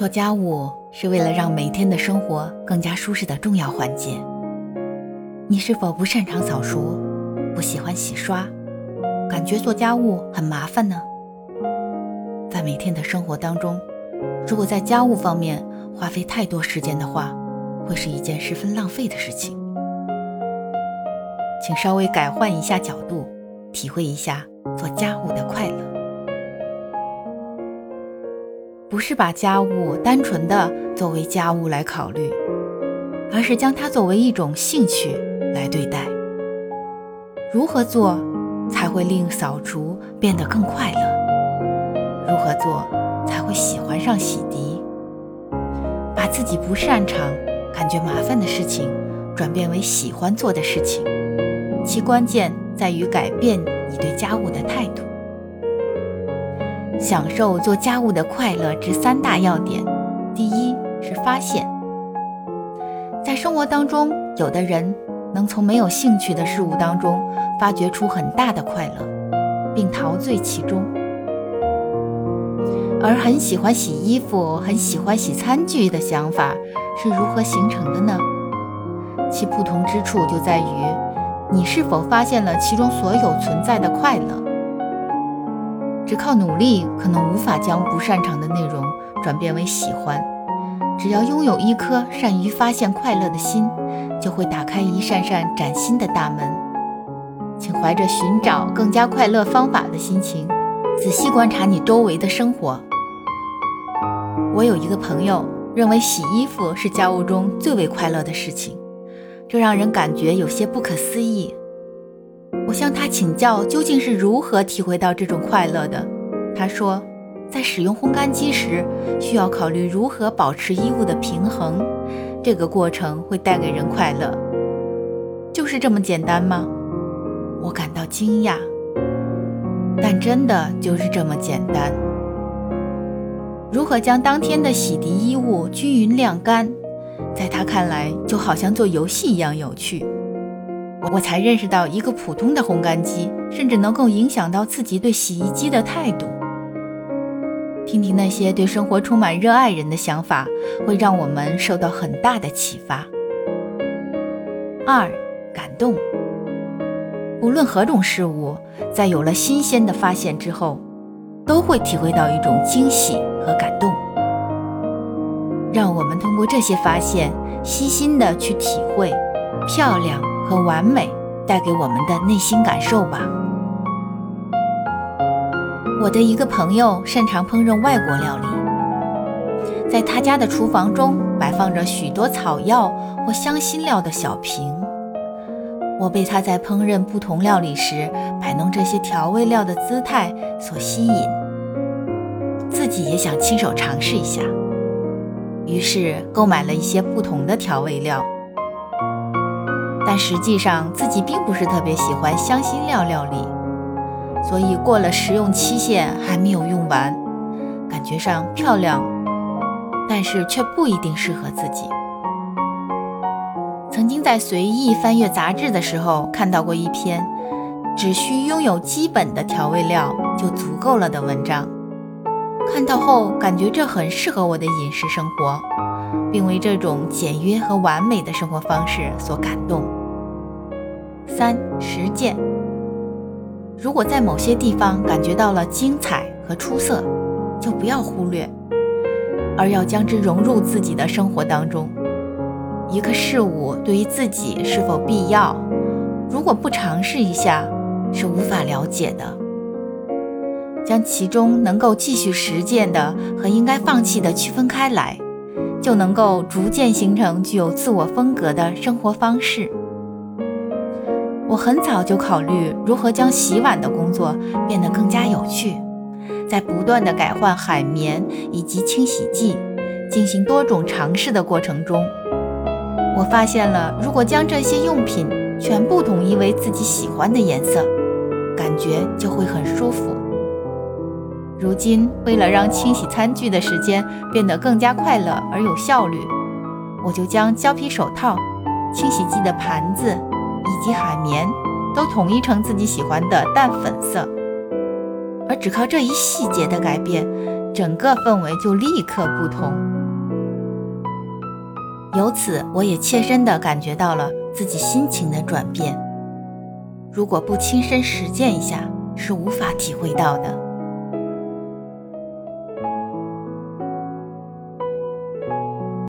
做家务是为了让每天的生活更加舒适的重要环节。你是否不擅长扫除，不喜欢洗刷，感觉做家务很麻烦呢？在每天的生活当中，如果在家务方面花费太多时间的话，会是一件十分浪费的事情。请稍微改换一下角度，体会一下做家务的快乐。不是把家务单纯的作为家务来考虑，而是将它作为一种兴趣来对待。如何做才会令扫除变得更快乐？如何做才会喜欢上洗涤？把自己不擅长、感觉麻烦的事情转变为喜欢做的事情，其关键在于改变你对家务的态度。享受做家务的快乐之三大要点：第一是发现，在生活当中，有的人能从没有兴趣的事物当中发掘出很大的快乐，并陶醉其中；而很喜欢洗衣服、很喜欢洗餐具的想法是如何形成的呢？其不同之处就在于，你是否发现了其中所有存在的快乐。只靠努力，可能无法将不擅长的内容转变为喜欢。只要拥有一颗善于发现快乐的心，就会打开一扇扇崭新的大门。请怀着寻找更加快乐方法的心情，仔细观察你周围的生活。我有一个朋友认为洗衣服是家务中最为快乐的事情，这让人感觉有些不可思议。我向他请教，究竟是如何体会到这种快乐的？他说，在使用烘干机时，需要考虑如何保持衣物的平衡，这个过程会带给人快乐。就是这么简单吗？我感到惊讶，但真的就是这么简单。如何将当天的洗涤衣物均匀晾干，在他看来，就好像做游戏一样有趣。我才认识到，一个普通的烘干机甚至能够影响到自己对洗衣机的态度。听听那些对生活充满热爱人的想法，会让我们受到很大的启发。二，感动。无论何种事物，在有了新鲜的发现之后，都会体会到一种惊喜和感动。让我们通过这些发现，细心的去体会漂亮。和完美带给我们的内心感受吧。我的一个朋友擅长烹饪外国料理，在他家的厨房中摆放着许多草药或香辛料的小瓶。我被他在烹饪不同料理时摆弄这些调味料的姿态所吸引，自己也想亲手尝试一下，于是购买了一些不同的调味料。但实际上自己并不是特别喜欢香辛料料理，所以过了食用期限还没有用完，感觉上漂亮，但是却不一定适合自己。曾经在随意翻阅杂志的时候看到过一篇只需拥有基本的调味料就足够了的文章，看到后感觉这很适合我的饮食生活，并为这种简约和完美的生活方式所感动。三实践。如果在某些地方感觉到了精彩和出色，就不要忽略，而要将之融入自己的生活当中。一个事物对于自己是否必要，如果不尝试一下，是无法了解的。将其中能够继续实践的和应该放弃的区分开来，就能够逐渐形成具有自我风格的生活方式。我很早就考虑如何将洗碗的工作变得更加有趣，在不断的改换海绵以及清洗剂，进行多种尝试的过程中，我发现了如果将这些用品全部统一为自己喜欢的颜色，感觉就会很舒服。如今，为了让清洗餐具的时间变得更加快乐而有效率，我就将胶皮手套、清洗剂的盘子。以及海绵都统一成自己喜欢的淡粉色。而只靠这一细节的改变整个氛围就立刻不同。由此我也切身的感觉到了自己心情的转变。如果不亲身实践一下是无法体会到的。